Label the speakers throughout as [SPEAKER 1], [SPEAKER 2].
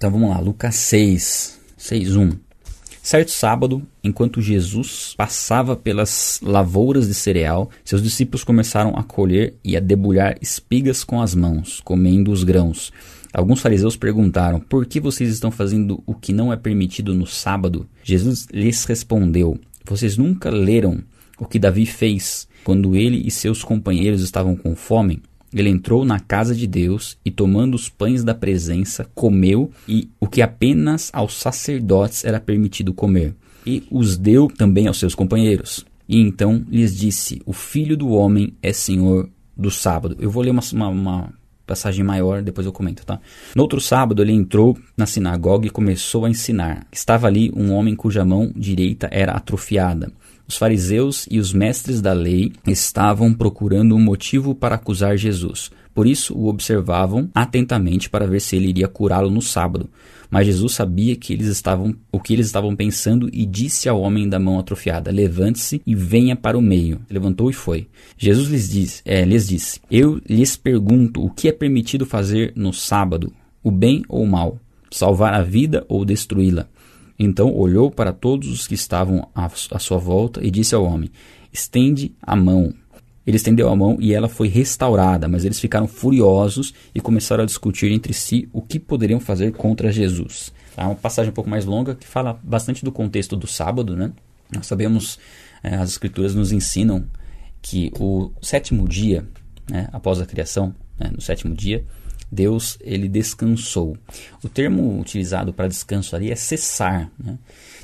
[SPEAKER 1] Então vamos lá, Lucas 6, 6, 1. Certo sábado, enquanto Jesus passava pelas lavouras de cereal, seus discípulos começaram a colher e a debulhar espigas com as mãos, comendo os grãos. Alguns fariseus perguntaram: Por que vocês estão fazendo o que não é permitido no sábado? Jesus lhes respondeu: Vocês nunca leram o que Davi fez quando ele e seus companheiros estavam com fome? Ele entrou na casa de Deus e, tomando os pães da presença, comeu e o que apenas aos sacerdotes era permitido comer, e os deu também aos seus companheiros. E então lhes disse: O filho do homem é senhor do sábado. Eu vou ler uma, uma, uma passagem maior, depois eu comento, tá? No outro sábado, ele entrou na sinagoga e começou a ensinar. Estava ali um homem cuja mão direita era atrofiada. Os fariseus e os mestres da lei estavam procurando um motivo para acusar Jesus. Por isso o observavam atentamente para ver se ele iria curá-lo no sábado. Mas Jesus sabia que eles estavam, o que eles estavam pensando e disse ao homem da mão atrofiada: Levante-se e venha para o meio. Levantou e foi. Jesus lhes disse, é, lhes disse: Eu lhes pergunto o que é permitido fazer no sábado, o bem ou o mal, salvar a vida ou destruí-la. Então olhou para todos os que estavam à, sua volta e disse ao homem: Estende a mão. Ele estendeu a mão e ela foi restaurada, mas eles ficaram furiosos e começaram a discutir entre si o que poderiam fazer contra Jesus. É uma passagem um pouco mais longa que fala bastante do contexto do sábado, né? Nós sabemos, é, as escrituras nos ensinam que o sétimo dia, né, após a criação, né, no sétimo dia, Deus ele descansou. O termo utilizado para descanso ali é cessar. Né?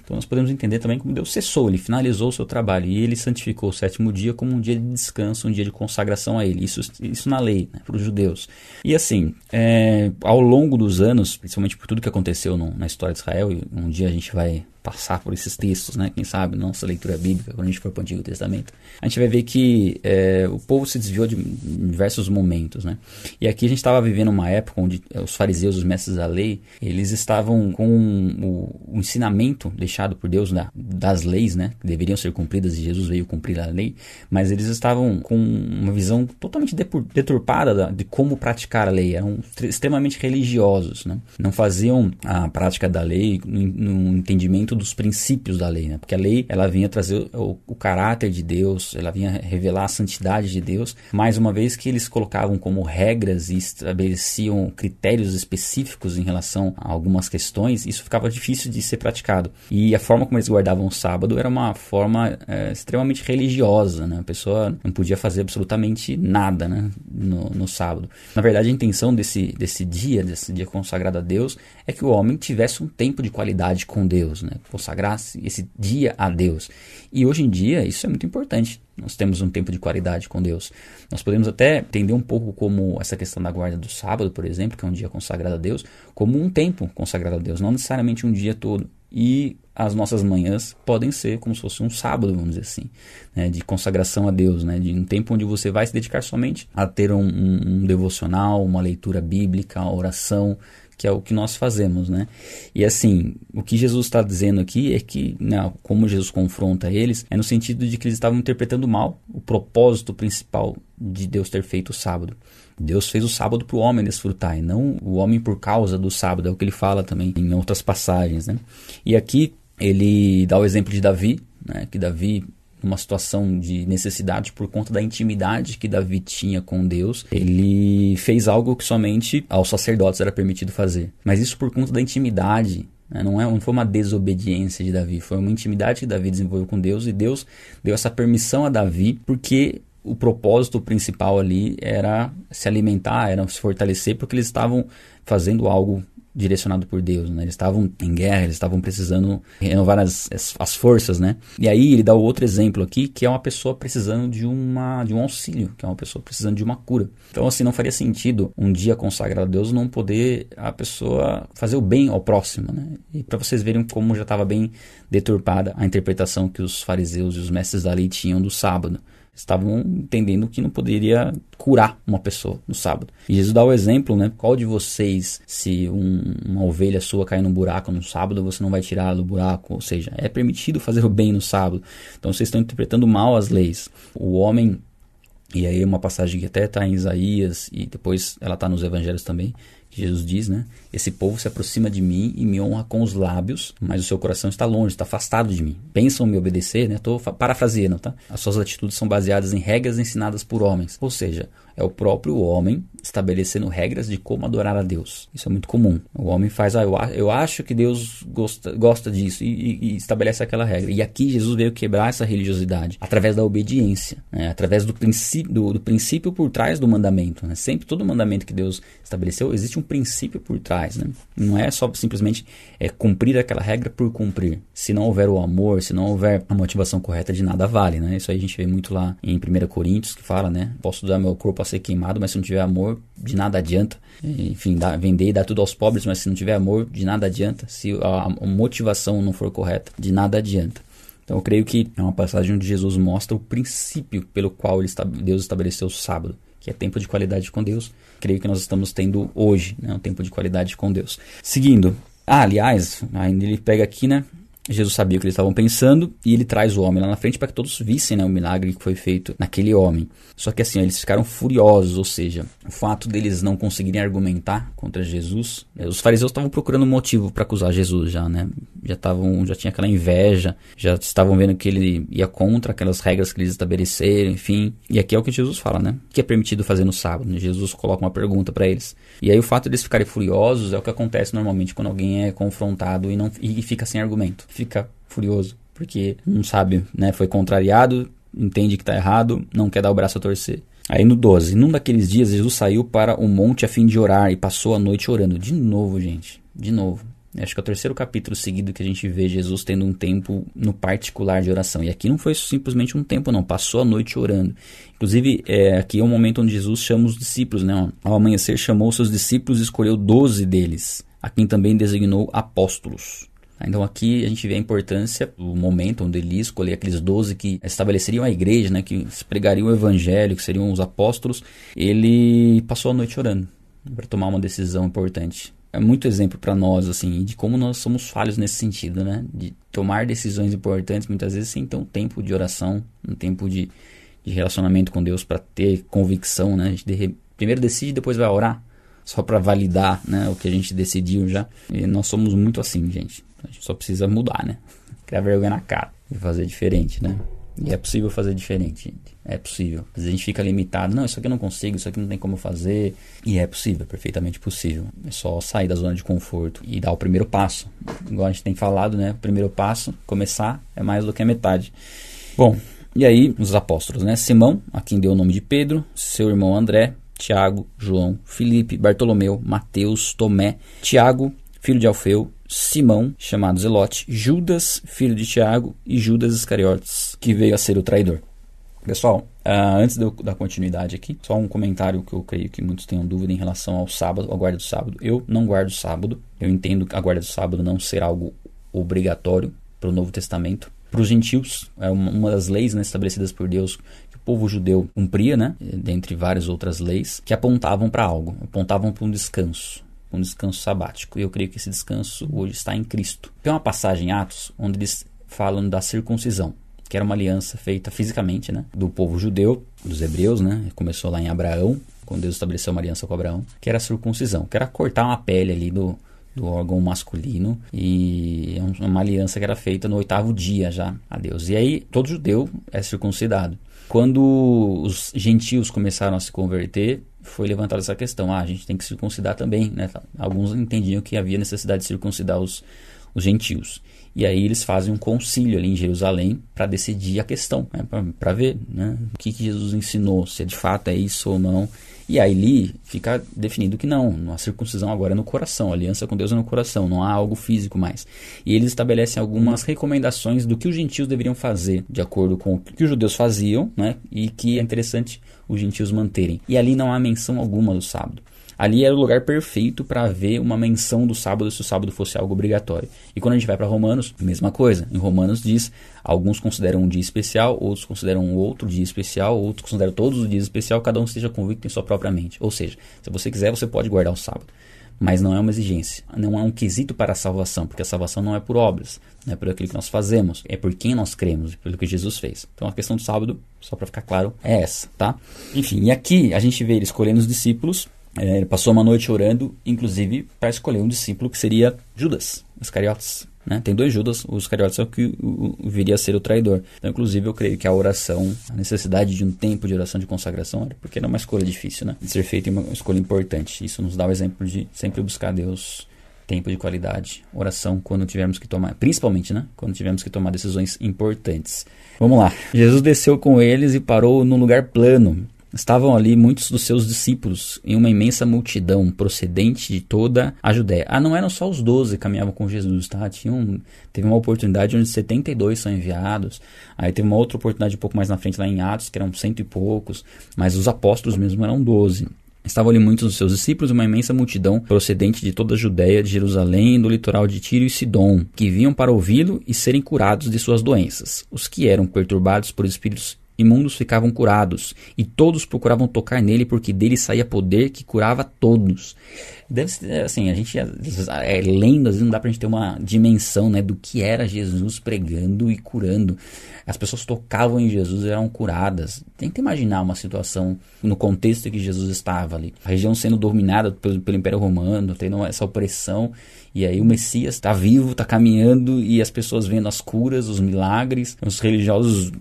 [SPEAKER 1] Então nós podemos entender também como Deus cessou, ele finalizou o seu trabalho e ele santificou o sétimo dia como um dia de descanso, um dia de consagração a ele. Isso, isso na lei, né, para os judeus. E assim, é, ao longo dos anos, principalmente por tudo que aconteceu no, na história de Israel, e um dia a gente vai passar por esses textos, né? Quem sabe, nossa leitura bíblica, quando a gente for para o Antigo Testamento, a gente vai ver que é, o povo se desviou de diversos momentos, né? E aqui a gente estava vivendo uma época onde os fariseus, os mestres da lei, eles estavam com o, o ensinamento deixado por Deus né, das leis, né? Que deveriam ser cumpridas e Jesus veio cumprir a lei, mas eles estavam com uma visão totalmente deturpada de como praticar a lei, eram extremamente religiosos, né? Não faziam a prática da lei no, no entendimento dos princípios da lei, né? Porque a lei, ela vinha trazer o, o, caráter de Deus, ela vinha revelar a santidade de Deus, mais uma vez que eles colocavam como regras e estabeleciam critérios específicos em relação a algumas questões, isso ficava difícil de ser praticado. E a forma como eles guardavam o sábado era uma forma é, extremamente religiosa, né? A pessoa não podia fazer absolutamente nada, né? No, no sábado. Na verdade, a intenção desse, desse dia, desse dia consagrado a Deus, é que o homem tivesse um tempo de qualidade com Deus, né? Consagrasse esse dia a Deus. E hoje em dia isso é muito importante. Nós temos um tempo de qualidade com Deus. Nós podemos até entender um pouco como essa questão da guarda do sábado, por exemplo, que é um dia consagrado a Deus, como um tempo consagrado a Deus, não necessariamente um dia todo. E as nossas manhãs podem ser como se fosse um sábado, vamos dizer assim, né, de consagração a Deus, né, de um tempo onde você vai se dedicar somente a ter um, um, um devocional, uma leitura bíblica, oração, que é o que nós fazemos, né? E assim, o que Jesus está dizendo aqui é que, né, como Jesus confronta eles, é no sentido de que eles estavam interpretando mal o propósito principal de Deus ter feito o sábado. Deus fez o sábado para o homem desfrutar, e não o homem por causa do sábado, é o que ele fala também em outras passagens, né? E aqui ele dá o exemplo de Davi, né, que Davi numa situação de necessidade por conta da intimidade que Davi tinha com Deus, ele fez algo que somente aos sacerdotes era permitido fazer. Mas isso por conta da intimidade né? não, é, não foi uma desobediência de Davi, foi uma intimidade que Davi desenvolveu com Deus e Deus deu essa permissão a Davi porque o propósito principal ali era se alimentar, era se fortalecer, porque eles estavam fazendo algo direcionado por Deus, né? Eles estavam em guerra, eles estavam precisando renovar as, as, as, forças, né? E aí ele dá outro exemplo aqui, que é uma pessoa precisando de, uma, de um auxílio, que é uma pessoa precisando de uma cura. Então, assim, não faria sentido um dia consagrado a Deus não poder a pessoa fazer o bem ao próximo, né? E para vocês verem como já estava bem deturpada a interpretação que os fariseus e os mestres da lei tinham do sábado estavam entendendo que não poderia curar uma pessoa no sábado. E Jesus dá o exemplo, né? Qual de vocês, se um, uma ovelha sua cair num buraco no sábado, você não vai tirar do buraco? Ou seja, é permitido fazer o bem no sábado. Então vocês estão interpretando mal as leis. O homem e aí uma passagem que até está em Isaías e depois ela está nos evangelhos também, que Jesus diz, né? Esse povo se aproxima de mim e me honra com os lábios, mas o seu coração está longe, está afastado de mim. Pensam me obedecer, né? Estou parafraseando, tá? As suas atitudes são baseadas em regras ensinadas por homens. Ou seja, é o próprio homem estabelecendo regras de como adorar a Deus. Isso é muito comum. O homem faz, ah, eu, acho que Deus gosta, gosta disso e, e, e, estabelece aquela regra. E aqui Jesus veio quebrar essa religiosidade através da obediência, né? através do princípio, do, do, princípio por trás do mandamento. Né? Sempre todo mandamento que Deus estabeleceu, existe um princípio por trás. Né? Não é só simplesmente é, cumprir aquela regra por cumprir. Se não houver o amor, se não houver a motivação correta, de nada vale. Né? Isso aí a gente vê muito lá em 1 Coríntios, que fala, né? Posso dar meu corpo a ser queimado, mas se não tiver amor, de nada adianta. Enfim, dá, vender e dar tudo aos pobres, mas se não tiver amor, de nada adianta. Se a, a motivação não for correta, de nada adianta. Então eu creio que é uma passagem onde Jesus mostra o princípio pelo qual ele, Deus estabeleceu o sábado, que é tempo de qualidade com Deus. Creio que nós estamos tendo hoje, né, um tempo de qualidade com Deus. Seguindo, ah, aliás, ainda ele pega aqui, né? Jesus sabia o que eles estavam pensando e ele traz o homem lá na frente para que todos vissem né, o milagre que foi feito naquele homem. Só que assim, eles ficaram furiosos, ou seja, o fato deles não conseguirem argumentar contra Jesus, né, os fariseus estavam procurando motivo para acusar Jesus já, né? Já estavam, já tinha aquela inveja, já estavam vendo que ele ia contra aquelas regras que eles estabeleceram, enfim. E aqui é o que Jesus fala, né? O que é permitido fazer no sábado? Né? Jesus coloca uma pergunta para eles. E aí o fato deles ficarem furiosos é o que acontece normalmente quando alguém é confrontado e não e fica sem argumento fica furioso, porque não sabe, né? Foi contrariado, entende que está errado, não quer dar o braço a torcer. Aí no 12, num daqueles dias Jesus saiu para o monte a fim de orar e passou a noite orando. De novo, gente, de novo. Acho que é o terceiro capítulo seguido que a gente vê Jesus tendo um tempo no particular de oração. E aqui não foi simplesmente um tempo, não. Passou a noite orando. Inclusive, é, aqui é o momento onde Jesus chama os discípulos, né? Ao amanhecer, chamou seus discípulos e escolheu doze deles, a quem também designou apóstolos. Então aqui a gente vê a importância, o momento onde ele escolheu aqueles doze que estabeleceriam a igreja, né, que pregariam o evangelho, que seriam os apóstolos, ele passou a noite orando para tomar uma decisão importante. É muito exemplo para nós, assim, de como nós somos falhos nesse sentido, né? De tomar decisões importantes, muitas vezes sem ter um tempo de oração, um tempo de, de relacionamento com Deus para ter convicção, né? A gente de, primeiro decide, depois vai orar, só para validar né, o que a gente decidiu já. E nós somos muito assim, gente. A gente só precisa mudar, né? Criar vergonha na cara e fazer diferente, né? E é possível fazer diferente, gente. É possível. Às vezes a gente fica limitado. Não, isso aqui eu não consigo, isso aqui não tem como fazer. E é possível, perfeitamente possível. É só sair da zona de conforto e dar o primeiro passo. Igual a gente tem falado, né? O primeiro passo, começar, é mais do que a metade. Bom, e aí os apóstolos, né? Simão, a quem deu o nome de Pedro, seu irmão André, Tiago, João, Felipe, Bartolomeu, Mateus, Tomé, Tiago, filho de Alfeu, Simão, chamado Zelote, Judas, filho de Tiago, e Judas Iscariotes, que veio a ser o traidor. Pessoal, uh, antes eu dar continuidade aqui, só um comentário que eu creio que muitos tenham dúvida em relação ao sábado, à guarda do sábado. Eu não guardo sábado. Eu entendo a guarda do sábado não ser algo obrigatório para o Novo Testamento. Para os gentios, é uma, uma das leis né, estabelecidas por Deus que o povo judeu cumpria, né, dentre várias outras leis, que apontavam para algo, apontavam para um descanso um descanso sabático. E eu creio que esse descanso hoje está em Cristo. Tem uma passagem em Atos onde eles falam da circuncisão, que era uma aliança feita fisicamente, né, do povo judeu, dos hebreus, né? Começou lá em Abraão, quando Deus estabeleceu uma aliança com Abraão, que era a circuncisão, que era cortar uma pele ali do, do órgão masculino e é uma aliança que era feita no oitavo dia já a Deus. E aí todo judeu é circuncidado. Quando os gentios começaram a se converter, foi levantada essa questão. Ah, a gente tem que circuncidar também. Né? Alguns entendiam que havia necessidade de circuncidar os, os gentios. E aí eles fazem um concílio ali em Jerusalém para decidir a questão, né? para ver né? o que, que Jesus ensinou, se de fato é isso ou não. E aí ali fica definido que não, a circuncisão agora é no coração, a aliança com Deus é no coração, não há algo físico mais. E eles estabelecem algumas recomendações do que os gentios deveriam fazer, de acordo com o que os judeus faziam, né? E que é interessante os gentios manterem. E ali não há menção alguma do sábado. Ali era o lugar perfeito para ver uma menção do sábado se o sábado fosse algo obrigatório. E quando a gente vai para Romanos, mesma coisa. Em Romanos diz: alguns consideram um dia especial, outros consideram outro dia especial, outros consideram todos os dias especial, cada um esteja convicto em sua própria mente. Ou seja, se você quiser, você pode guardar o sábado. Mas não é uma exigência, não é um quesito para a salvação, porque a salvação não é por obras, não é por aquilo que nós fazemos, é por quem nós cremos, pelo que Jesus fez. Então a questão do sábado, só para ficar claro, é essa, tá? Enfim, e aqui a gente vê ele escolhendo os discípulos É, ele passou uma noite orando, inclusive para escolher um discípulo que seria Judas Iscariotes. Né? Tem dois Judas, os Iscariotes é o que o, o, viria a ser o traidor. Então, inclusive, eu creio que a oração, a necessidade de um tempo de oração de consagração, era porque era uma escolha difícil, né? De ser feita uma escolha importante. Isso nos dá o exemplo de sempre buscar Deus tempo de qualidade, oração quando tivermos que tomar, principalmente, né? Quando tivermos que tomar decisões importantes. Vamos lá. Jesus desceu com eles e parou num lugar plano. Estavam ali muitos dos seus discípulos em uma imensa multidão procedente de toda a Judéia. Ah, não eram só os doze que caminhavam com Jesus, tá? Um, teve uma oportunidade onde 72 são enviados. Aí teve uma outra oportunidade um pouco mais na frente lá em Atos, que eram cento e poucos. Mas os apóstolos mesmo eram doze. Estavam ali muitos dos seus discípulos uma imensa multidão procedente de toda a Judéia, de Jerusalém, do litoral de Tiro e Sidom, que vinham para ouvi-lo e serem curados de suas doenças. Os que eram perturbados por espíritos imundos ficavam curados, e todos procuravam tocar nele, porque dele saía poder que curava todos. Deve ser assim, a gente é, lendo, às vezes não dá pra gente ter uma dimensão né, do que era Jesus pregando e curando. As pessoas tocavam em Jesus e eram curadas. Tenta imaginar uma situação no contexto em que Jesus estava ali. A região sendo dominada pelo, pelo Império Romano, tendo essa opressão e aí o Messias está vivo, está caminhando e as pessoas vendo as curas, os milagres, os religiosos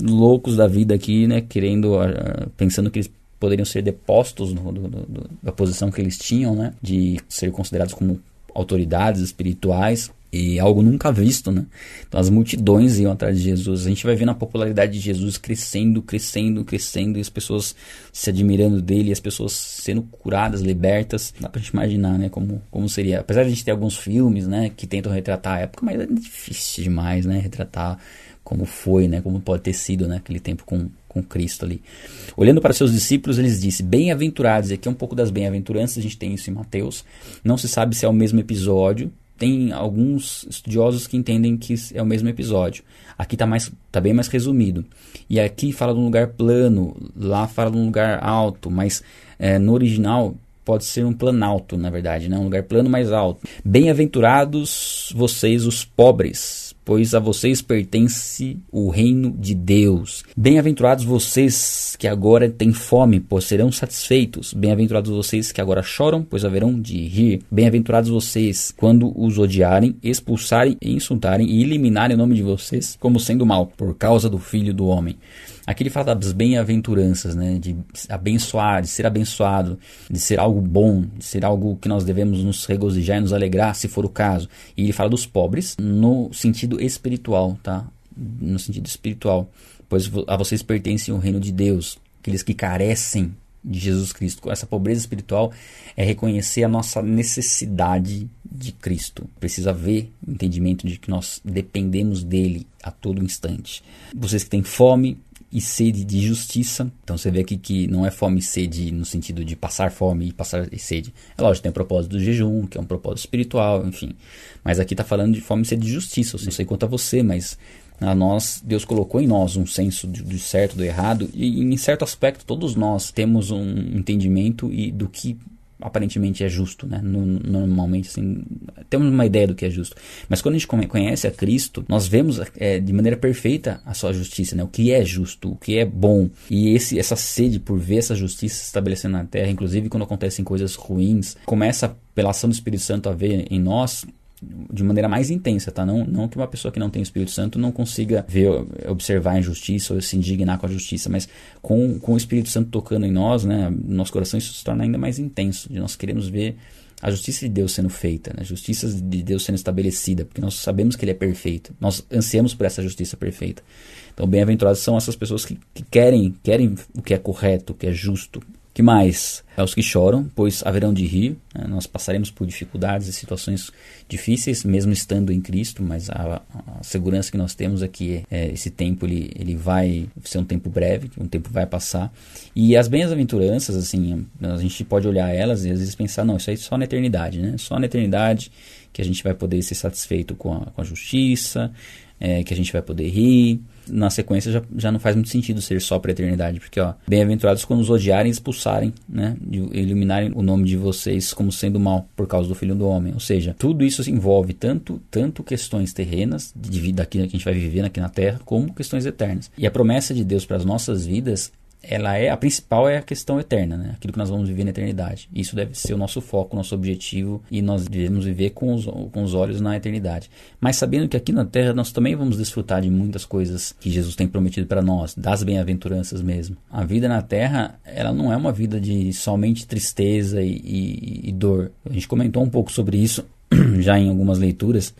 [SPEAKER 1] loucos da vida aqui, né, querendo, uh, pensando que eles poderiam ser depostos do, do, da posição que eles tinham, né, de ser considerados como autoridades espirituais e algo nunca visto, né? Então as multidões iam atrás de Jesus. A gente vai vendo a popularidade de Jesus crescendo, crescendo, crescendo, e as pessoas se admirando dele, e as pessoas sendo curadas, libertas. Dá pra gente imaginar, né? Como, como seria. Apesar de a gente ter alguns filmes, né? Que tentam retratar a época, mas é difícil demais, né? Retratar como foi, né? Como pode ter sido, né? Aquele tempo com, com Cristo ali. Olhando para seus discípulos, eles disse: Bem-aventurados. Aqui é um pouco das bem-aventuranças, a gente tem isso em Mateus. Não se sabe se é o mesmo episódio, tem alguns estudiosos que entendem que é o mesmo episódio. Aqui está mais, tá bem mais resumido. E aqui fala de um lugar plano, lá fala de um lugar alto, mas é, no original pode ser um planalto, na verdade, né? um lugar plano mais alto. Bem-aventurados vocês, os pobres, pois a vocês pertence o reino de Deus. Bem-aventurados vocês que agora têm fome, pois serão satisfeitos. Bem-aventurados vocês que agora choram, pois haverão de rir. Bem-aventurados vocês quando os odiarem, expulsarem, insultarem e eliminarem o nome de vocês como sendo mal, por causa do Filho do Homem. Aqui ele fala das bem-aventuranças, né? de abençoar, de ser abençoado, de ser algo bom, de ser algo que nós devemos nos regozijar e nos alegrar, se for o caso. E ele fala dos pobres no sentido espiritual, tá? No sentido espiritual. Pois a vocês pertence o reino de Deus, aqueles que carecem de Jesus Cristo. Essa pobreza espiritual é reconhecer a nossa necessidade de Cristo. Precisa ver o entendimento de que nós dependemos dele a todo instante. Vocês que têm fome, e sede de justiça. Então você vê aqui que não é fome e sede no sentido de passar fome e passar sede. É lógico, tem o propósito do jejum, que é um propósito espiritual, enfim. Mas aqui está falando de fome e sede de justiça. Eu não sei quanto a você, mas a nós, Deus colocou em nós um senso do certo, do errado, e em certo aspecto todos nós temos um entendimento e do que aparentemente é justo, né? Normalmente, assim, temos uma ideia do que é justo. Mas quando a gente conhece a Cristo, nós vemos é, de maneira perfeita a sua justiça, né? O que é justo, o que é bom. E esse, essa sede por ver essa justiça se estabelecendo na terra, inclusive quando acontecem coisas ruins, começa pela ação do Espírito Santo a ver em nós de maneira mais intensa, tá? Não, não que uma pessoa que não tem o Espírito Santo não consiga ver, observar a injustiça ou se indignar com a justiça, mas com, com o Espírito Santo tocando em nós, né, nosso coração isso se torna ainda mais intenso, de nós queremos ver a justiça de Deus sendo feita, né? a justiça de Deus sendo estabelecida, porque nós sabemos que Ele é perfeito, nós ansiamos por essa justiça perfeita. Então, bem-aventurados são essas pessoas que, que querem, querem o que é correto, o que é justo, que mais? É os que choram, pois haverão de rir. Né? Nós passaremos por dificuldades e situações difíceis, mesmo estando em Cristo, mas a, a segurança que nós temos é que é, esse tempo ele, ele vai ser um tempo breve, um tempo vai passar. E as bem-aventuranças, assim, a gente pode olhar elas e às vezes pensar, não, isso aí é só na eternidade, né? Só na eternidade que a gente vai poder ser satisfeito com a, com a justiça, é, que a gente vai poder rir na sequência já, já não faz muito sentido ser só para a eternidade, porque ó, bem-aventurados quando os odiarem e expulsarem, né, de eliminarem o nome de vocês como sendo mal por causa do Filho do Homem. Ou seja, tudo isso envolve tanto tanto questões terrenas de vida que a gente vai viver aqui na Terra, como questões eternas. E a promessa de Deus para as nossas vidas ela é a principal é a questão eterna, né? Aquilo que nós vamos viver na eternidade. Isso deve ser o nosso foco, o nosso objetivo e nós devemos viver com os, com os olhos na eternidade. Mas sabendo que aqui na Terra nós também vamos desfrutar de muitas coisas que Jesus tem prometido para nós, das bem-aventuranças mesmo. A vida na Terra, ela não é uma vida de somente tristeza e, e, e dor. A gente comentou um pouco sobre isso já em algumas leituras.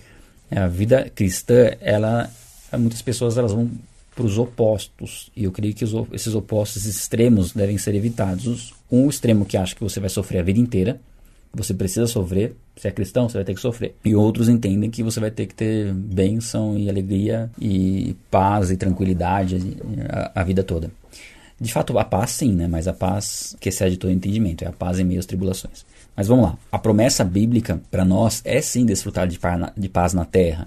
[SPEAKER 1] A vida cristã, ela muitas pessoas elas vão para os opostos. E eu creio que os, esses opostos extremos devem ser evitados. Um extremo que acha que você vai sofrer a vida inteira, você precisa sofrer, se é cristão, você vai ter que sofrer. E outros entendem que você vai ter que ter bênção e alegria e paz e tranquilidade a, a vida toda. De fato, a paz sim, né? mas a paz que excede todo entendimento, é a paz em meio às tribulações. Mas vamos lá, a promessa bíblica para nós é sim desfrutar de, de paz na terra,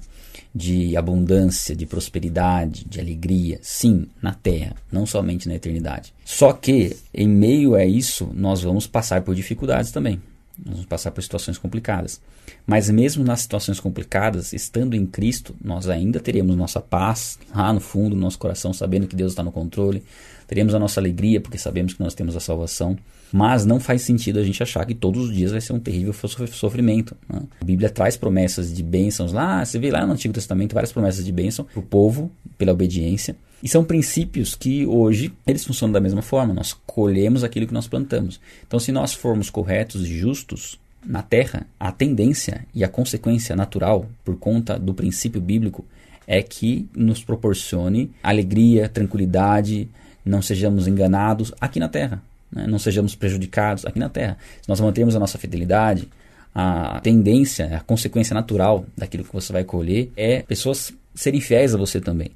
[SPEAKER 1] de abundância, de prosperidade, de alegria, sim, na terra, não somente na eternidade. Só que, em meio a isso, nós vamos passar por dificuldades também. Nós vamos passar por situações complicadas. Mas mesmo nas situações complicadas, estando em Cristo, nós ainda teremos nossa paz lá no fundo do nosso coração, sabendo que Deus está no controle. Teremos a nossa alegria, porque sabemos que nós temos a salvação. Mas não faz sentido a gente achar que todos os dias vai ser um terrível sofrimento. Né? A Bíblia traz promessas de bênçãos lá, você vê lá no Antigo Testamento várias promessas de bênção para o povo, pela obediência. E são princípios que hoje eles funcionam da mesma forma. Nós colhemos aquilo que nós plantamos. Então, se nós formos corretos e justos na terra, a tendência e a consequência natural, por conta do princípio bíblico, é que nos proporcione alegria, tranquilidade, não sejamos enganados aqui na terra né? não sejamos prejudicados aqui na Terra. Se nós mantermos a nossa fidelidade, a tendência, a consequência natural daquilo que você vai colher é pessoas serem fiéis a você também.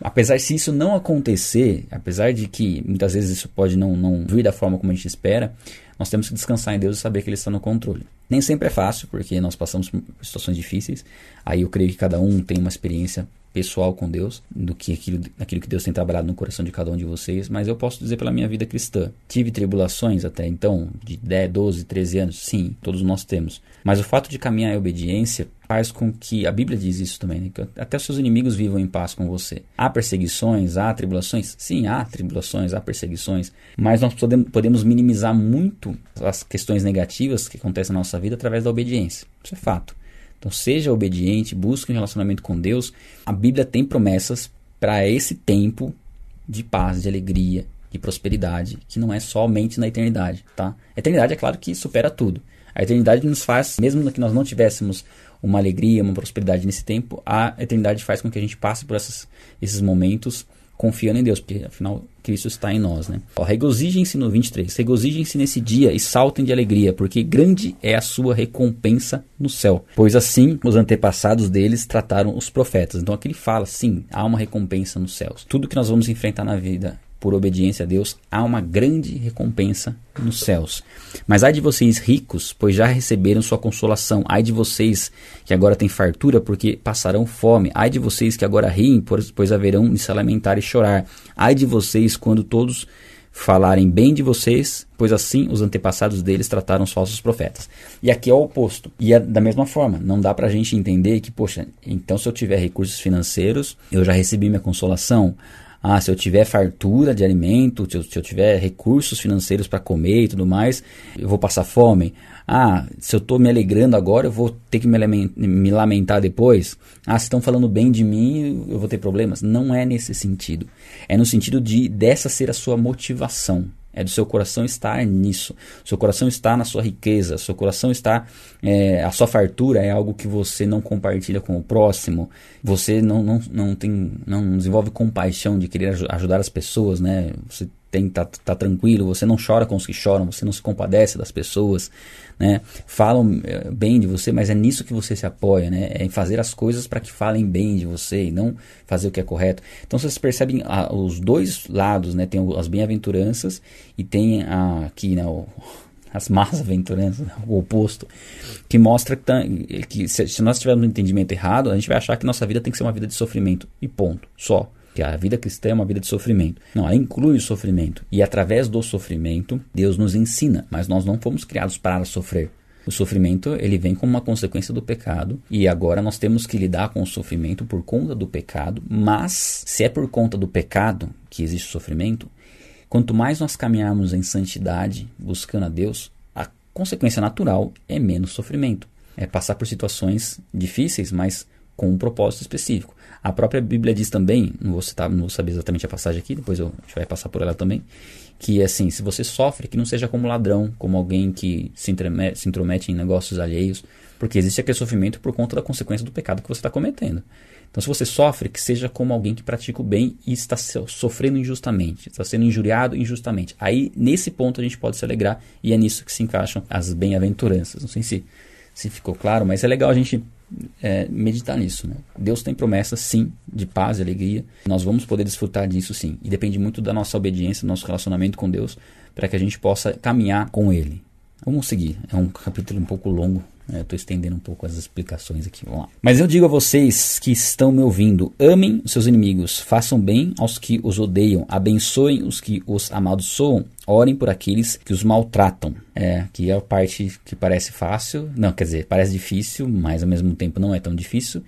[SPEAKER 1] Apesar se isso não acontecer, apesar de que muitas vezes isso pode não, não vir da forma como a gente espera, nós temos que descansar em Deus e saber que Ele está no controle. Nem sempre é fácil, porque nós passamos por situações difíceis. Aí eu creio que cada um tem uma experiência pessoal com Deus do que aquilo, aquilo que Deus tem trabalhado no coração de cada um de vocês, mas eu posso dizer pela minha vida cristã. Tive tribulações até então, de 10, 12, 13 anos, sim, todos nós temos. Mas o fato de caminhar em obediência faz com que, a Bíblia diz isso também, né? que até os seus inimigos vivam em paz com você. Há perseguições, há tribulações? Sim, há tribulações, há perseguições, mas nós podemos, podemos minimizar muito as questões negativas que acontecem na nossa vida através da obediência. Isso é fato. Então seja obediente, busque um relacionamento com Deus. A Bíblia tem promessas para esse tempo de paz, de alegria, de prosperidade, que não é somente na eternidade, tá? A eternidade é claro que supera tudo. A eternidade nos faz, mesmo que nós não tivéssemos uma alegria, uma prosperidade nesse tempo, a eternidade faz com que a gente passe por essas, esses momentos confiando em Deus, porque afinal Cristo está em nós, né? regozijem-se no 23, regozijem-se nesse dia e saltem de alegria, porque grande é a sua recompensa no céu. Pois assim os antepassados deles trataram os profetas. Então aqui ele fala, sim, há uma recompensa nos céus. Tudo que nós vamos enfrentar na vida por obediência a Deus, há uma grande recompensa nos céus. Mas ai de vocês ricos, pois já receberam sua consolação. Ai de vocês que agora têm fartura, porque passarão fome. Ai de vocês que agora riem, pois haverão de se lamentar e chorar. Ai de vocês quando todos falarem bem de vocês, pois assim os antepassados deles trataram os falsos profetas. E aqui é o oposto. E é da mesma forma, não dá pra gente entender que, poxa, então se eu tiver recursos financeiros, eu já recebi minha consolação. Ah, se eu tiver fartura de alimento, se eu, se eu tiver recursos financeiros para comer e tudo mais, eu vou passar fome. Ah, se eu estou me alegrando agora, eu vou ter que me, me lamentar depois. Ah, se estão falando bem de mim, eu vou ter problemas. Não é nesse sentido. É no sentido de dessa ser a sua motivação. É do seu coração estar nisso. Seu coração está na sua riqueza. Seu coração está. É, a sua fartura é algo que você não compartilha com o próximo. Você não, não, não, tem, não desenvolve compaixão de querer ajudar as pessoas, né? Você tem tá, tá tranquilo, você não chora com os que choram, você não se compadece das pessoas, né? Falam eh, bem de você, mas é nisso que você se apoia, né? É em fazer as coisas para que falem bem de você e não fazer o que é correto. Então vocês percebem ah, os dois lados, né? Tem as bem-aventuranças e tem aqui, né? O, as más aventuranças, o oposto, que mostra que, tá, que se, se nós tivermos um entendimento errado, a gente vai achar que nossa vida tem que ser uma vida de sofrimento e ponto, só que a vida cristã é uma vida de sofrimento. Não, ela inclui o sofrimento. E através do sofrimento, Deus nos ensina, mas nós não fomos criados para sofrer. O sofrimento ele vem como uma consequência do pecado e agora nós temos que lidar com o sofrimento por conta do pecado. Mas se é por conta do pecado que existe sofrimento, Quanto mais nós caminharmos em santidade, buscando a Deus, a consequência natural é menos sofrimento. É passar por situações difíceis, mas com um propósito específico. A própria Bíblia diz também, não vou citar, não vou saber exatamente a passagem aqui, depois eu, a gente vai passar por ela também, que é assim, se você sofre, que não seja como ladrão, como alguém que se intromete, se intromete em negócios alheios, porque existe aquele sofrimento por conta da consequência do pecado que você está cometendo. Então, se você sofre, que seja como alguém que pratica o bem e está sofrendo injustamente, está sendo injuriado injustamente. Aí, nesse ponto, a gente pode se alegrar e é nisso que se encaixam as bem-aventuranças. Não sei se, se ficou claro, mas é legal a gente é, meditar nisso. Né? Deus tem promessas, sim, de paz e alegria. Nós vamos poder desfrutar disso, sim. E depende muito da nossa obediência, do nosso relacionamento com Deus, para que a gente possa caminhar com Ele. Vamos seguir. É um capítulo um pouco longo, Estou estendendo um pouco as explicações aqui. Vamos lá. Mas eu digo a vocês que estão me ouvindo: amem os seus inimigos, façam bem aos que os odeiam, abençoem os que os amaldiçoam, orem por aqueles que os maltratam. É, que é a parte que parece fácil. Não, quer dizer, parece difícil, mas ao mesmo tempo não é tão difícil.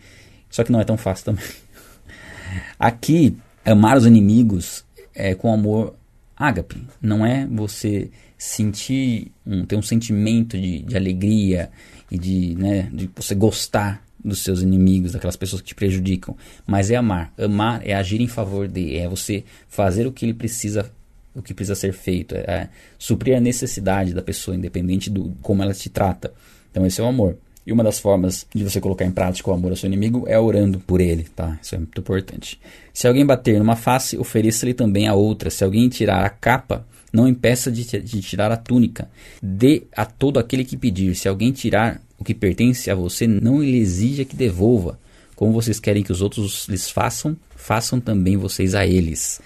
[SPEAKER 1] Só que não é tão fácil também. Aqui, amar os inimigos é com amor ágape. Não é você sentir, um, ter um sentimento de, de alegria e de, né, de você gostar dos seus inimigos, daquelas pessoas que te prejudicam, mas é amar. Amar é agir em favor de, é você fazer o que ele precisa, o que precisa ser feito, é, é suprir a necessidade da pessoa, independente do como ela te trata. Então esse é o amor. E uma das formas de você colocar em prática o amor ao seu inimigo é orando por ele, tá? Isso é muito importante. Se alguém bater numa face, ofereça-lhe também a outra. Se alguém tirar a capa, não impeça de, de tirar a túnica. Dê a todo aquele que pedir. Se alguém tirar o que pertence a você, não lhe exija que devolva. Como vocês querem que os outros lhes façam, façam também vocês a eles.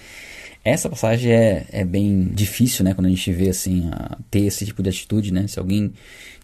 [SPEAKER 1] Essa passagem é, é bem difícil, né? Quando a gente vê assim, a, ter esse tipo de atitude, né? Se alguém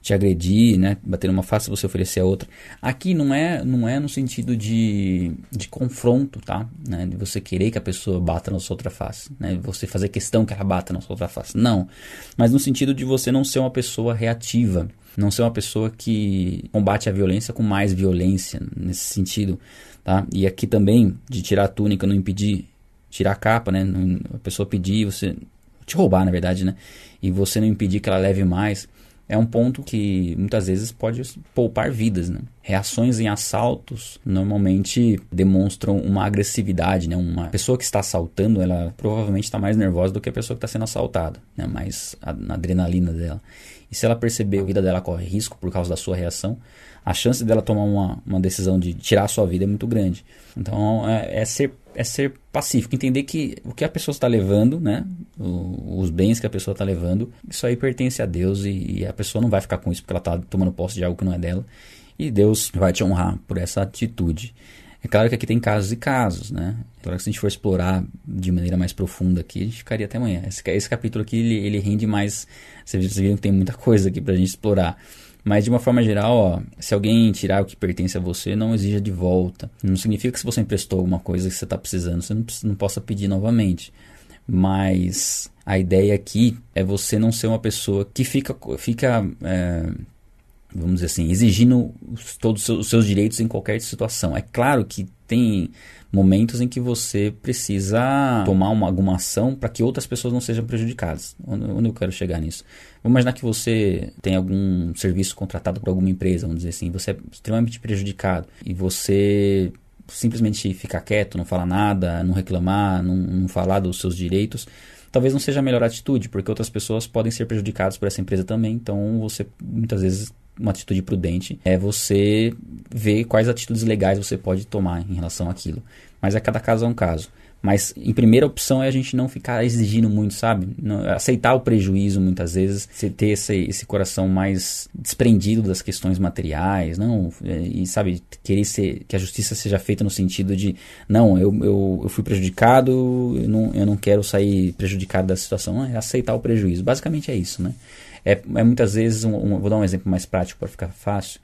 [SPEAKER 1] te agredir, né? Bater uma face, você oferecer a outra. Aqui não é, não é no sentido de, de confronto, tá? Né? De você querer que a pessoa bata na sua outra face, né? Você fazer questão que ela bata na sua outra face. Não. Mas no sentido de você não ser uma pessoa reativa. Não ser uma pessoa que combate a violência com mais violência, nesse sentido, tá? E aqui também, de tirar a túnica, não impedir, tirar a capa, né? A pessoa pedir, você... Te roubar, na verdade, né? E você não impedir que ela leve mais é um ponto que muitas vezes pode poupar vidas. Né? Reações em assaltos normalmente demonstram uma agressividade. Né? Uma pessoa que está assaltando, ela provavelmente está mais nervosa do que a pessoa que está sendo assaltada, né? mais a, adrenalina dela. E se ela perceber que a vida dela corre risco por causa da sua reação, a chance dela tomar uma, uma decisão de tirar a sua vida é muito grande. Então é, é ser, é ser pacífico, entender que o que a pessoa está levando, né, o, os bens que a pessoa está levando, isso aí pertence a Deus e, e, a pessoa não vai ficar com isso porque ela está tomando posse de algo que não é dela. E Deus vai te honrar por essa atitude. É claro que aqui tem casos e casos, né? Claro que se a gente for explorar de maneira mais profunda aqui, a gente ficaria até amanhã. Esse, esse capítulo aqui, ele, ele rende mais... Vocês viram que tem muita coisa aqui para a gente explorar. Mas de uma forma geral, ó, se alguém tirar o que pertence a você, não exija de volta. Não significa que se você emprestou alguma coisa que você está precisando, você não, não possa pedir novamente. Mas a ideia aqui é você não ser uma pessoa que fica, fica é, vamos dizer assim, exigindo todos os seus direitos em qualquer situação. É claro que tem momentos em que você precisa tomar uma, alguma ação para que outras pessoas não sejam prejudicadas. Onde, onde, eu quero chegar nisso? Vamos imaginar que você tem algum serviço contratado por alguma empresa, vamos dizer assim, você é extremamente prejudicado e você simplesmente ficar quieto, não falar nada, não reclamar, não, não falar dos seus direitos, talvez não seja a melhor atitude, porque outras pessoas podem ser prejudicadas por essa empresa também, então você muitas vezes uma atitude prudente é você ver quais atitudes legais você pode tomar em relação àquilo. Mas é cada caso é um caso. Mas em primeira opção é a gente não ficar exigindo muito, sabe? Aceitar o prejuízo muitas vezes, você ter esse, esse coração mais desprendido das questões materiais, não, é, e sabe, querer ser, que a justiça seja feita no sentido de, não, eu, eu, eu fui prejudicado, eu não, eu não quero sair prejudicado da situação, é aceitar o prejuízo. Basicamente é isso, né? É, é muitas vezes, um, um, vou dar um exemplo mais prático para ficar fácil.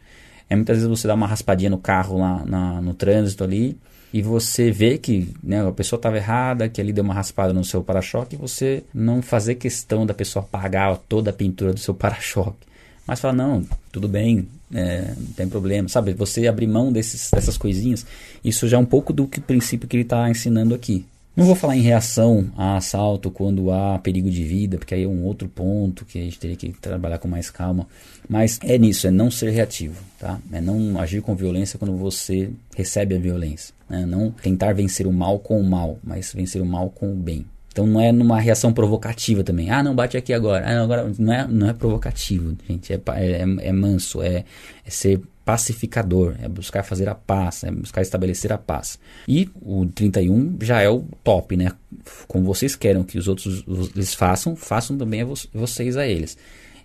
[SPEAKER 1] É muitas vezes você dá uma raspadinha no carro lá na, no trânsito ali e você vê que né, a pessoa estava errada, que ali deu uma raspada no seu para-choque e você não fazer questão da pessoa pagar toda a pintura do seu para-choque. Mas fala, não, tudo bem, é, não tem problema, sabe? Você abrir mão desses, dessas coisinhas, isso já é um pouco do que, princípio que ele está ensinando aqui. Não vou falar em reação a assalto quando há perigo de vida, porque aí é um outro ponto que a gente teria que trabalhar com mais calma. Mas é nisso, é não ser reativo, tá? É não agir com violência quando você recebe a violência. Né? Não tentar vencer o mal com o mal, mas vencer o mal com o bem. Então não é numa reação provocativa também. Ah, não bate aqui agora. Ah, agora não é, não é provocativo, gente. É, é, é manso, é, é ser pacificador, é buscar fazer a paz, é buscar estabelecer a paz. E o 31 já é o top, né? Como vocês querem que os outros eles façam, façam também a vocês a eles.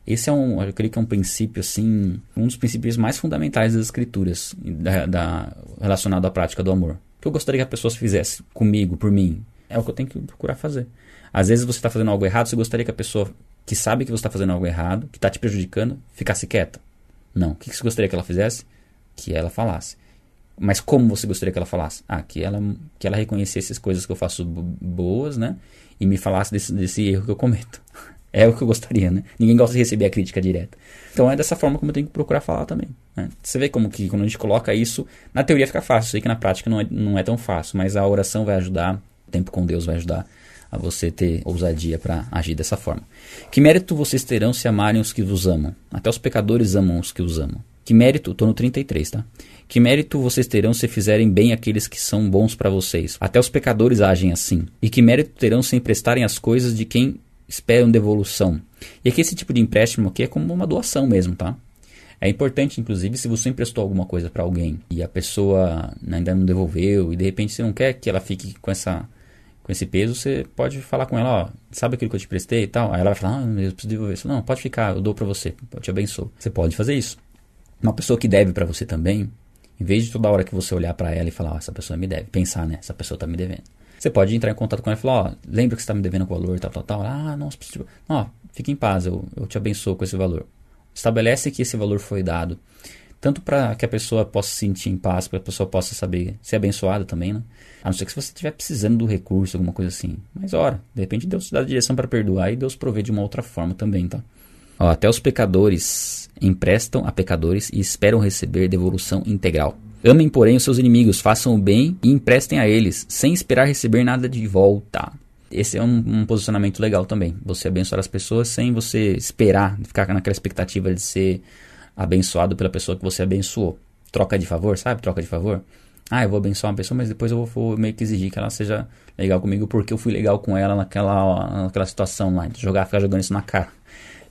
[SPEAKER 1] Esse é um, eu creio que é um princípio assim, um dos princípios mais fundamentais das escrituras, da, da relacionado à prática do amor. O que eu gostaria que a pessoa fizesse comigo, por mim, é o que eu tenho que procurar fazer. Às vezes você está fazendo algo errado, você gostaria que a pessoa que sabe que você está fazendo algo errado, que está te prejudicando, ficasse quieta. Não. O que você gostaria que ela fizesse? Que ela falasse. Mas como você gostaria que ela falasse? Ah, que ela, que ela reconhecesse as coisas que eu faço boas, né? E me falasse desse, desse erro que eu cometo. É o que eu gostaria, né? Ninguém gosta de receber a crítica direta. Então é dessa forma como eu tenho que procurar falar também. Né? Você vê como que quando a gente coloca isso, na teoria fica fácil. Sei que na prática não é, não é tão fácil, mas a oração vai ajudar, o tempo com Deus vai ajudar a você ter ousadia para agir dessa forma. Que mérito vocês terão se amarem os que vos amam? Até os pecadores amam os que os amam. Que mérito, estou no 33, tá? Que mérito vocês terão se fizerem bem aqueles que são bons para vocês? Até os pecadores agem assim. E que mérito terão se emprestarem as coisas de quem esperam devolução? E aqui esse tipo de empréstimo aqui é como uma doação mesmo, tá? É importante, inclusive, se você emprestou alguma coisa para alguém e a pessoa ainda não devolveu e de repente você não quer que ela fique com essa com esse peso, você pode falar com ela, ó, sabe aquilo que eu te prestei e tal? Aí ela vai falar, ah, eu preciso devolver. Você, não, pode ficar, eu dou para você, eu te abençoo. Você pode fazer isso. Uma pessoa que deve para você também, em vez de toda hora que você olhar para ela e falar, ó, essa pessoa me deve, pensar, né, essa pessoa tá me devendo. Você pode entrar em contato com ela e falar, ó, lembra que você tá me devendo o valor, tal, tal, tal. Ah, nossa, preciso... ó, fique em paz, eu, eu te abençoo com esse valor. Estabelece que esse valor foi dado tanto para que a pessoa possa se sentir em paz, para que a pessoa possa saber ser abençoada também, né? A não ser que se você estiver precisando do recurso, alguma coisa assim. Mas ora, de repente Deus te dá a direção para perdoar e Deus provê de uma outra forma também, tá? Ó, até os pecadores emprestam a pecadores e esperam receber devolução integral. Amem, porém, os seus inimigos, façam o bem e emprestem a eles, sem esperar receber nada de volta. Esse é um, um posicionamento legal também. Você abençoar as pessoas sem você esperar, ficar naquela expectativa de ser abençoado pela pessoa que você abençoou. Troca de favor, sabe? Troca de favor. Ah, eu vou abençoar uma pessoa, mas depois eu vou, meio que exigir que ela seja legal comigo porque eu fui legal com ela naquela, naquela situação lá. Jogar, ficar jogando isso na cara.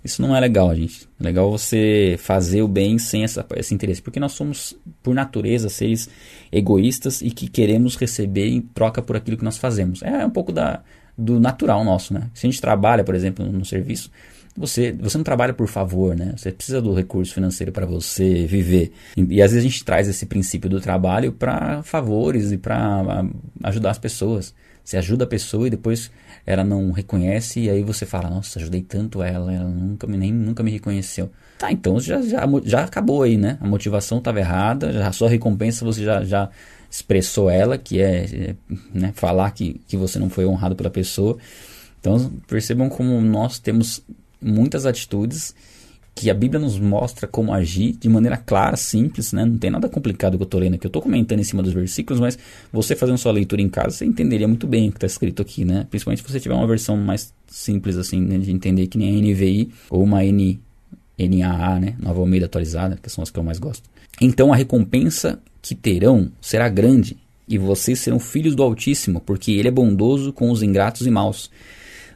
[SPEAKER 1] Isso não é legal, gente. É legal você fazer o bem sem essa, esse interesse. Porque nós somos, por natureza, seres egoístas e que queremos receber em troca por aquilo que nós fazemos. É um pouco da, do natural nosso, né? Se a gente trabalha, por exemplo, no serviço, você, você não trabalha por favor, né? Você precisa do recurso financeiro para você viver. E, e, às vezes a gente traz esse princípio do trabalho para favores e para ajudar as pessoas. Você ajuda a pessoa e depois ela não reconhece e aí você fala, nossa, ajudei tanto ela, ela nunca me, nem, nunca me reconheceu. Tá, então já, já, já acabou aí, né? A motivação estava errada, já, a sua recompensa você já, já expressou ela, que é, é né, falar que, que você não foi honrado pela pessoa. Então percebam como nós temos muitas atitudes que a Bíblia nos mostra como agir de maneira clara, simples, né? Não tem nada complicado que eu estou lendo aqui. Eu estou comentando em cima dos versículos, mas você fazendo sua leitura em casa, você entenderia muito bem o que está escrito aqui, né? Principalmente se você tiver uma versão mais simples, assim, né? de entender que nem a NVI ou uma N, NAA, né? Nova Almeida atualizada, que são as que eu mais gosto. Então a recompensa que terão será grande, e vocês serão filhos do Altíssimo, porque Ele é bondoso com os ingratos e maus.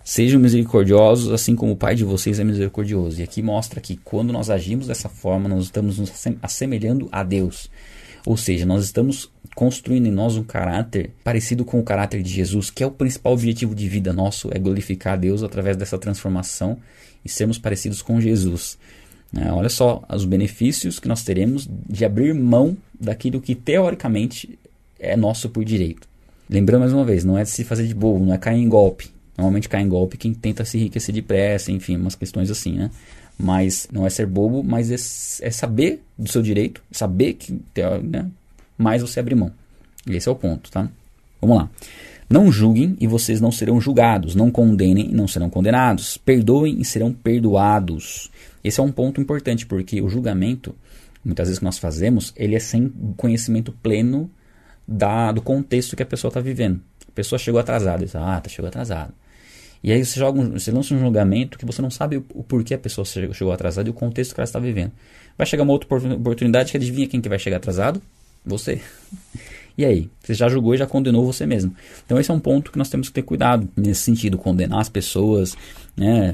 [SPEAKER 1] Sejam misericordiosos, assim como o Pai de vocês é misericordioso. E aqui mostra que quando nós agimos dessa forma, nós estamos nos assemelhando a Deus. Ou seja, nós estamos construindo em nós um caráter parecido com o caráter de Jesus, que é o principal objetivo de vida nosso, é glorificar a Deus através dessa transformação e sermos parecidos com Jesus. É, olha só os benefícios que nós teremos de abrir mão daquilo que teoricamente é nosso por direito. Lembrando mais uma vez, não é de se fazer de bobo, não é cair em golpe. Normalmente cai em golpe quem tenta se enriquecer depressa, enfim, umas questões assim, né? Mas não é ser bobo, mas é, é saber do seu direito, saber que, né? mais você abrir mão. Esse é o ponto, tá? Vamos lá. Não julguem e vocês não serão julgados. Não condenem e não serão condenados. Perdoem e serão perdoados. Esse é um ponto importante, porque o julgamento, muitas vezes que nós fazemos, ele é sem conhecimento pleno da, do contexto que a pessoa está vivendo. pessoa chegou atrasada. Diz, ah, tá chegou atrasado. E aí você, joga um, você lança um julgamento que você não sabe o, o porquê a pessoa chegou atrasada e o contexto que ela está vivendo. Vai chegar uma outra oportunidade que adivinha quem que vai chegar atrasado? Você. E aí? Você já julgou e já condenou você mesmo. Então esse é um ponto que nós temos que ter cuidado nesse sentido, condenar as pessoas, né?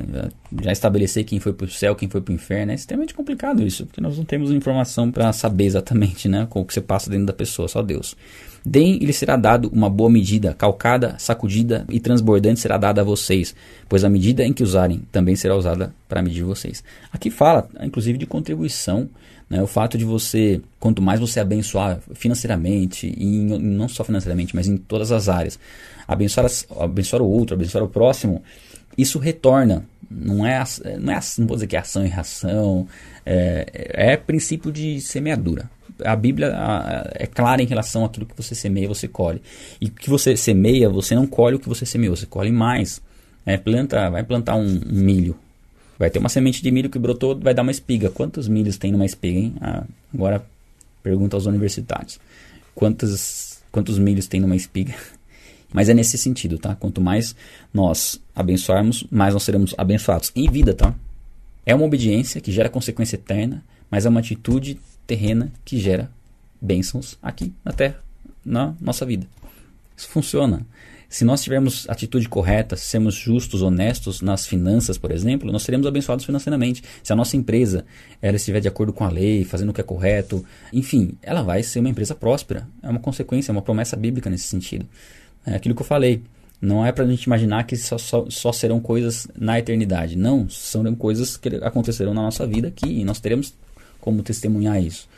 [SPEAKER 1] Já estabelecer quem foi para o céu, quem foi para o inferno. É extremamente complicado isso, porque nós não temos informação para saber exatamente, né, com o que você passa dentro da pessoa, só Deus. Deem e lhe será dado uma boa medida, calcada, sacudida e transbordante será dada a vocês, pois a medida em que usarem também será usada para medir vocês. Aqui fala, inclusive, de contribuição né? O fato de você, quanto mais você abençoar financeiramente, e não só financeiramente, mas em todas as áreas, abençoar, abençoar o outro, abençoar o próximo, isso retorna. Não é, não é não vou dizer que é ação e reação, é, é princípio de semeadura. A Bíblia é clara em relação àquilo que você semeia, você colhe. E o que você semeia, você não colhe o que você semeou, você colhe mais. É, planta, vai plantar um, um milho, Vai ter uma semente de milho que brotou, vai dar uma espiga. Quantos milhos tem numa espiga, hein? Ah, agora pergunta aos universitários. Quantos, quantos milhos tem numa espiga? Mas é nesse sentido, tá? Quanto mais nós abençoarmos, mais nós seremos abençoados. Em vida, tá? É uma obediência que gera consequência eterna, mas é uma atitude terrena que gera bênçãos aqui na terra, na nossa vida. Isso funciona. Se nós tivermos atitude correta, se sermos justos, honestos nas finanças, por exemplo, nós seremos abençoados financeiramente. Se a nossa empresa ela estiver de acordo com a lei, fazendo o que é correto, enfim, ela vai ser uma empresa próspera. É uma consequência, é uma promessa bíblica nesse sentido. É aquilo que eu falei. Não é para a gente imaginar que só, só, só, serão coisas na eternidade. Não, são coisas que acontecerão na nossa vida aqui e nós teremos como testemunhar isso.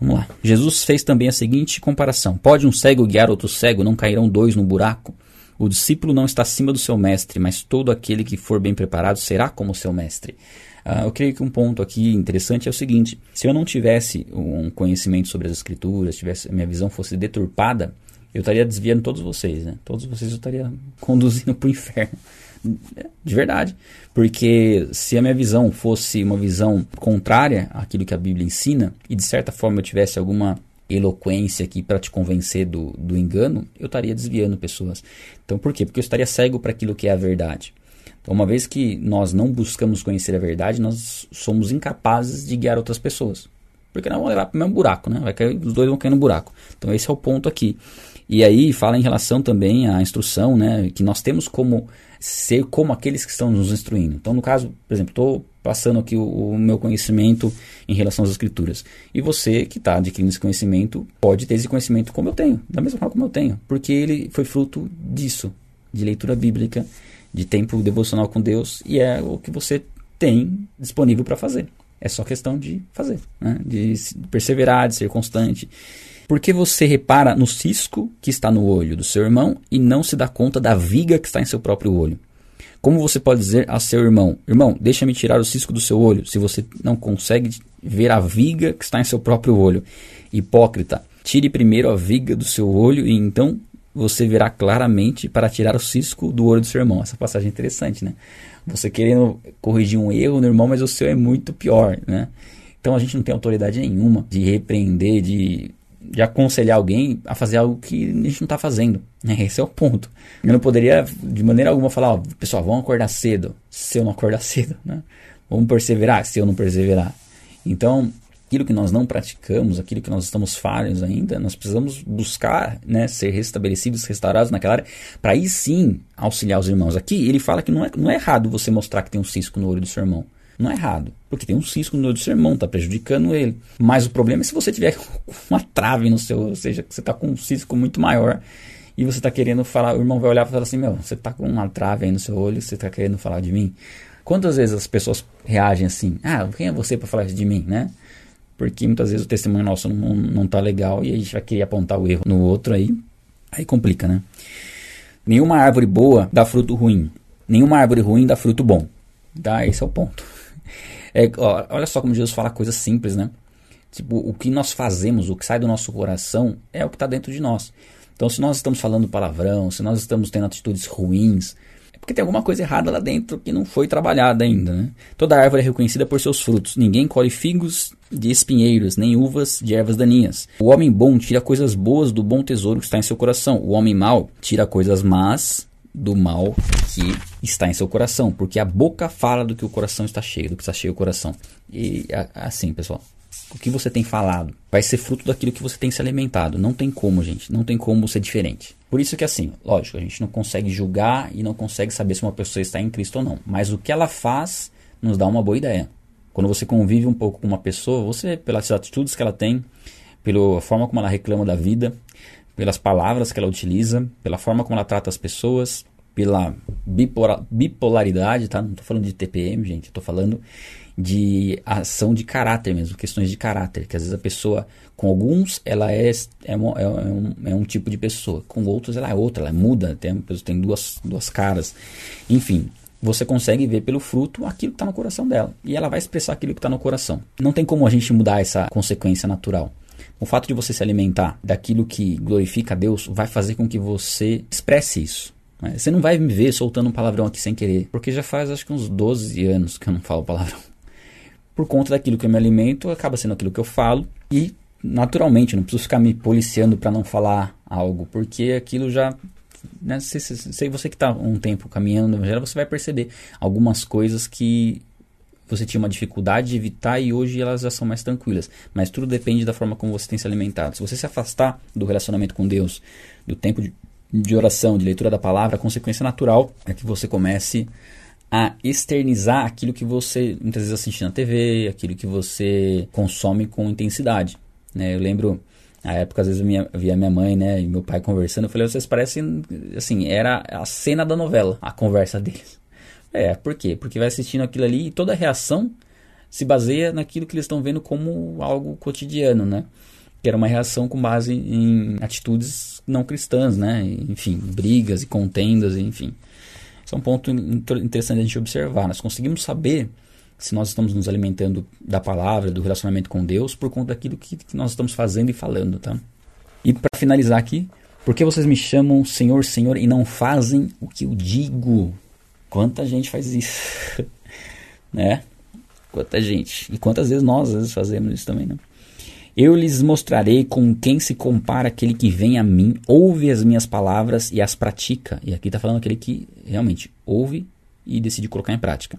[SPEAKER 1] Vamos lá. Jesus fez também a seguinte comparação: Pode um cego guiar outro cego? Não cairão dois no buraco? O discípulo não está acima do seu mestre, mas todo aquele que for bem preparado será como seu mestre. Uh, eu creio que um ponto aqui interessante é o seguinte: se eu não tivesse um conhecimento sobre as escrituras, tivesse minha visão fosse deturpada, eu estaria desviando todos vocês, né? Todos vocês eu estaria conduzindo para o inferno. De verdade. Porque se a minha visão fosse uma visão contrária àquilo que a Bíblia ensina, e de certa forma eu tivesse alguma eloquência aqui para te convencer do, do engano, eu estaria desviando pessoas. Então por quê? Porque eu estaria cego para aquilo que é a verdade. Então, uma vez que nós não buscamos conhecer a verdade, nós somos incapazes de guiar outras pessoas. Porque nós vamos levar para o mesmo buraco, né? Vai cair, os dois vão cair no buraco. Então, esse é o ponto aqui. E aí fala em relação também à instrução, né? Que nós temos como ser como aqueles que estão nos instruindo. Então, no caso, por exemplo, estou passando aqui o, o, meu conhecimento em relação às escrituras. E você que está adquirindo esse conhecimento pode ter esse conhecimento como eu tenho, da mesma forma como eu tenho, porque ele foi fruto disso, de leitura bíblica, de tempo devocional com Deus, e é o que você tem disponível para fazer. É só questão de fazer, né? de perseverar, de ser constante. Porque você repara no cisco que está no olho do seu irmão e não se dá conta da viga que está em seu próprio olho? Como você pode dizer a seu irmão: Irmão, deixa-me tirar o cisco do seu olho, se você não consegue ver a viga que está em seu próprio olho? Hipócrita, tire primeiro a viga do seu olho e então você verá claramente para tirar o cisco do olho do seu irmão. Essa passagem é interessante, né? Você querendo corrigir um erro no irmão, mas o seu é muito pior, né? Então a gente não tem autoridade nenhuma de repreender, de de aconselhar alguém a fazer algo que a gente não está fazendo. Né? Esse é o ponto. Eu não poderia, de maneira alguma, falar: pessoal, vamos acordar cedo. Se eu não acordar cedo, né? vamos perseverar. Se eu não perseverar. Então, aquilo que nós não praticamos, aquilo que nós estamos falhos ainda, nós precisamos buscar né, ser restabelecidos, restaurados naquela área, para aí sim auxiliar os irmãos. Aqui ele fala que não é, não é errado você mostrar que tem um cisco no olho do seu irmão. Não é errado, porque tem um cisco no olho do seu irmão, está prejudicando ele. Mas o problema é se você tiver uma trave no seu, ou seja, você está com um cisco muito maior e você está querendo falar, o irmão vai olhar e falar assim, meu, você está com uma trave aí no seu olho, você está querendo falar de mim? Quantas vezes as pessoas reagem assim, ah, quem é você para falar de mim, né? Porque muitas vezes o testemunho nosso não, não tá legal e a gente vai querer apontar o erro no outro aí, aí complica, né? Nenhuma árvore boa dá fruto ruim, nenhuma árvore ruim dá fruto bom. Tá? Esse é o ponto. É, ó, olha só como Jesus fala coisas simples, né? Tipo, o que nós fazemos, o que sai do nosso coração é o que está dentro de nós. Então, se nós estamos falando palavrão, se nós estamos tendo atitudes ruins, porque tem alguma coisa errada lá dentro que não foi trabalhada ainda. Né? Toda árvore é reconhecida por seus frutos. Ninguém colhe figos de espinheiros, nem uvas de ervas daninhas. O homem bom tira coisas boas do bom tesouro que está em seu coração. O homem mau tira coisas más do mal que está em seu coração, porque a boca fala do que o coração está cheio, do que está cheio o coração. E assim, pessoal, o que você tem falado vai ser fruto daquilo que você tem se alimentado. Não tem como, gente. Não tem como ser diferente. Por isso que assim, lógico, a gente não consegue julgar e não consegue saber se uma pessoa está em Cristo ou não. Mas o que ela faz nos dá uma boa ideia. Quando você convive um pouco com uma pessoa, você, pelas atitudes que ela tem, pela forma como ela reclama da vida, pelas palavras que ela utiliza, pela forma como ela trata as pessoas, pela bipolaridade, tá? Não estou falando de TPM, gente, estou falando de ação de caráter mesmo, questões de caráter, que às vezes a pessoa, com alguns, ela é, é, uma, é, um, é um tipo de pessoa, com outros ela é outra, ela muda, tem, tem duas, duas caras, enfim, você consegue ver pelo fruto aquilo que está no coração dela, e ela vai expressar aquilo que está no coração. Não tem como a gente mudar essa consequência natural. O fato de você se alimentar daquilo que glorifica a Deus vai fazer com que você expresse isso. Né? Você não vai me ver soltando um palavrão aqui sem querer, porque já faz acho que uns 12 anos que eu não falo palavrão por conta daquilo que eu me alimento, acaba sendo aquilo que eu falo e naturalmente, não preciso ficar me policiando para não falar algo, porque aquilo já né, se, se, se você que está um tempo caminhando no evangelho, você vai perceber algumas coisas que você tinha uma dificuldade de evitar e hoje elas já são mais tranquilas. Mas tudo depende da forma como você tem se alimentado. Se você se afastar do relacionamento com Deus, do tempo de, oração, de leitura da palavra, a consequência natural é que você comece a externizar aquilo que você muitas vezes assiste na TV, aquilo que você consome com intensidade. Né? Eu lembro, na época, às vezes eu via minha mãe né, e meu pai conversando, eu falei, vocês parecem, assim, era a cena da novela, a conversa deles. É, por quê? Porque vai assistindo aquilo ali e toda a reação se baseia naquilo que eles estão vendo como algo cotidiano, né? Que era uma reação com base em atitudes não cristãs, né? Enfim, brigas e contendas, enfim. Isso é um ponto interessante a gente observar. Nós conseguimos saber se nós estamos nos alimentando da palavra, do relacionamento com Deus, por conta daquilo que, nós estamos fazendo e falando, tá? E para finalizar aqui, por que vocês me chamam Senhor, Senhor e não fazem o que eu digo? Quanta gente faz isso, né? Quanta gente. E quantas vezes nós às vezes fazemos isso também, né? Eu lhes mostrarei com quem se compara aquele que vem a mim, ouve as minhas palavras e as pratica. E aqui está falando aquele que realmente ouve e decide colocar em prática.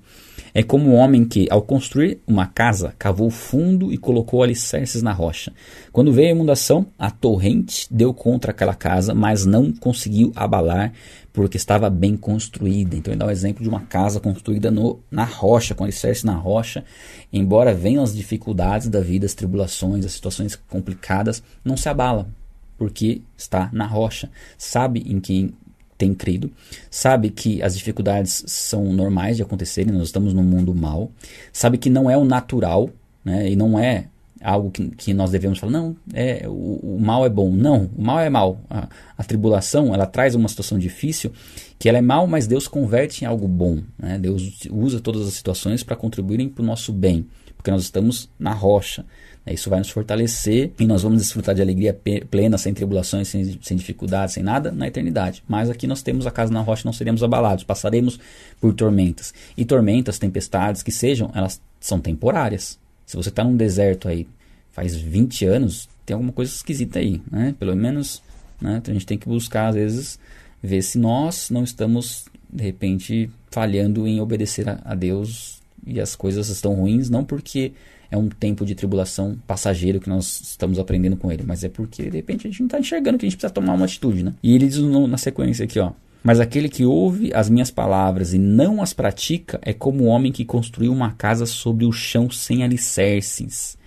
[SPEAKER 1] É como um homem que, ao construir uma casa, cavou fundo e colocou alicerces na rocha. Quando veio a inundação, a torrente deu contra aquela casa, mas não conseguiu abalar, porque estava bem construída. Então ele dá o exemplo de uma casa construída no, na rocha, com alicerce na rocha. Embora venham as dificuldades da vida, as tribulações, as situações complicadas, não se abala, porque está na rocha. Sabe em quem tem crido, sabe que as dificuldades são normais de acontecerem, nós estamos num mundo mal, sabe que não é o natural, né, e não é algo que, que nós devemos falar, não, é, o, o mal é bom. Não, o mal é mal. A, a, tribulação, ela traz uma situação difícil, que ela é mal, mas Deus converte em algo bom. Né? Deus usa todas as situações para contribuírem para o nosso bem, porque nós estamos na rocha. Né? Isso vai nos fortalecer e nós vamos desfrutar de alegria plena, sem tribulações, sem, sem dificuldades, sem nada, na eternidade. Mas aqui nós temos a casa na rocha, não seremos abalados, passaremos por tormentas. E tormentas, tempestades que sejam, elas são temporárias. Se você está num deserto aí faz 20 anos, tem alguma coisa esquisita aí, né? Pelo menos né? Então a gente tem que buscar, às vezes, ver se nós não estamos, de repente, falhando em obedecer a, a Deus e as coisas estão ruins, não porque é um tempo de tribulação passageiro que nós estamos aprendendo com ele, mas é porque de repente a gente não está enxergando que a gente precisa tomar uma atitude, né? E ele diz no, na sequência aqui, ó. Mas aquele que ouve as minhas palavras e não as pratica é como o homem que construiu uma casa sobre o chão sem alicerces.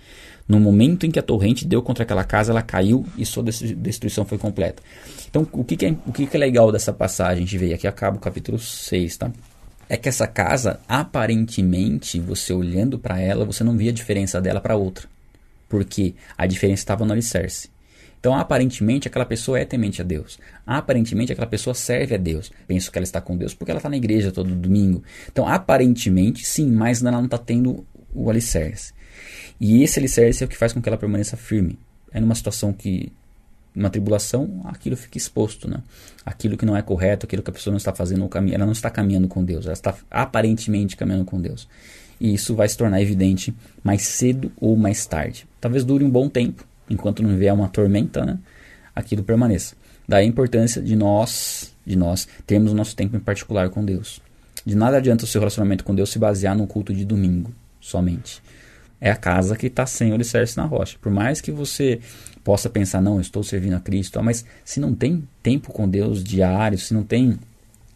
[SPEAKER 1] No momento em que a torrente deu contra aquela casa, ela caiu e sua destruição foi completa. Então, o que, que é, o que, que é legal dessa passagem? Gente vê aqui acaba o capítulo 6, tá? É que essa casa, aparentemente, você olhando para ela, você não via a diferença dela para outra. Porque a diferença estava no alicerce. Então, aparentemente, aquela pessoa é temente a Deus. Aparentemente, aquela pessoa serve a Deus. Penso que ela está com Deus porque ela está na igreja todo domingo. Então, aparentemente, sim, mas ela não está tendo o alicerce. E esse alicerce é o que faz com que ela permaneça firme. É numa situação que uma tribulação, aquilo fica exposto, né? Aquilo que não é correto, aquilo que a pessoa não está fazendo, ela não está caminhando com Deus, ela está aparentemente caminhando com Deus. E isso vai se tornar evidente mais cedo ou mais tarde. Talvez dure um bom tempo, enquanto não vier uma tormenta, né? Aquilo permaneça. Daí a importância de nós, de nós termos o nosso tempo em particular com Deus. De nada adianta o seu relacionamento com Deus se basear num culto de domingo somente. É a casa que está sem alicerce na rocha. Por mais que você possa pensar, não, eu estou servindo a Cristo, mas se não tem tempo com Deus diário, se não tem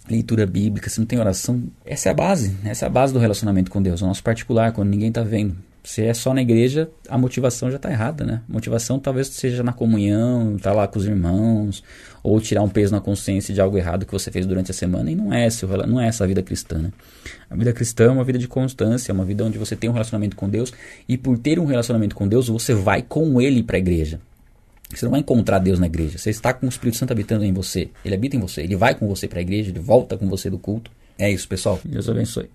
[SPEAKER 1] leitura bíblica, se não tem oração, essa é a base, essa é a base do relacionamento com Deus, o nosso particular, quando ninguém está vendo. Se é só na igreja, a motivação já está errada, né? A motivação talvez seja na comunhão, estar tá lá com os irmãos, ou tirar um peso na consciência de algo errado que você fez durante a semana, e não é, esse, não é essa a vida cristã, né? A vida cristã é uma vida de constância, é uma vida onde você tem um relacionamento com Deus, e por ter um relacionamento com Deus, você vai com Ele para a igreja. Você não vai encontrar Deus na igreja. Você está com o Espírito Santo habitando em você. Ele habita em você. Ele vai com você para a igreja, ele volta com você do culto. É isso, pessoal. Deus abençoe.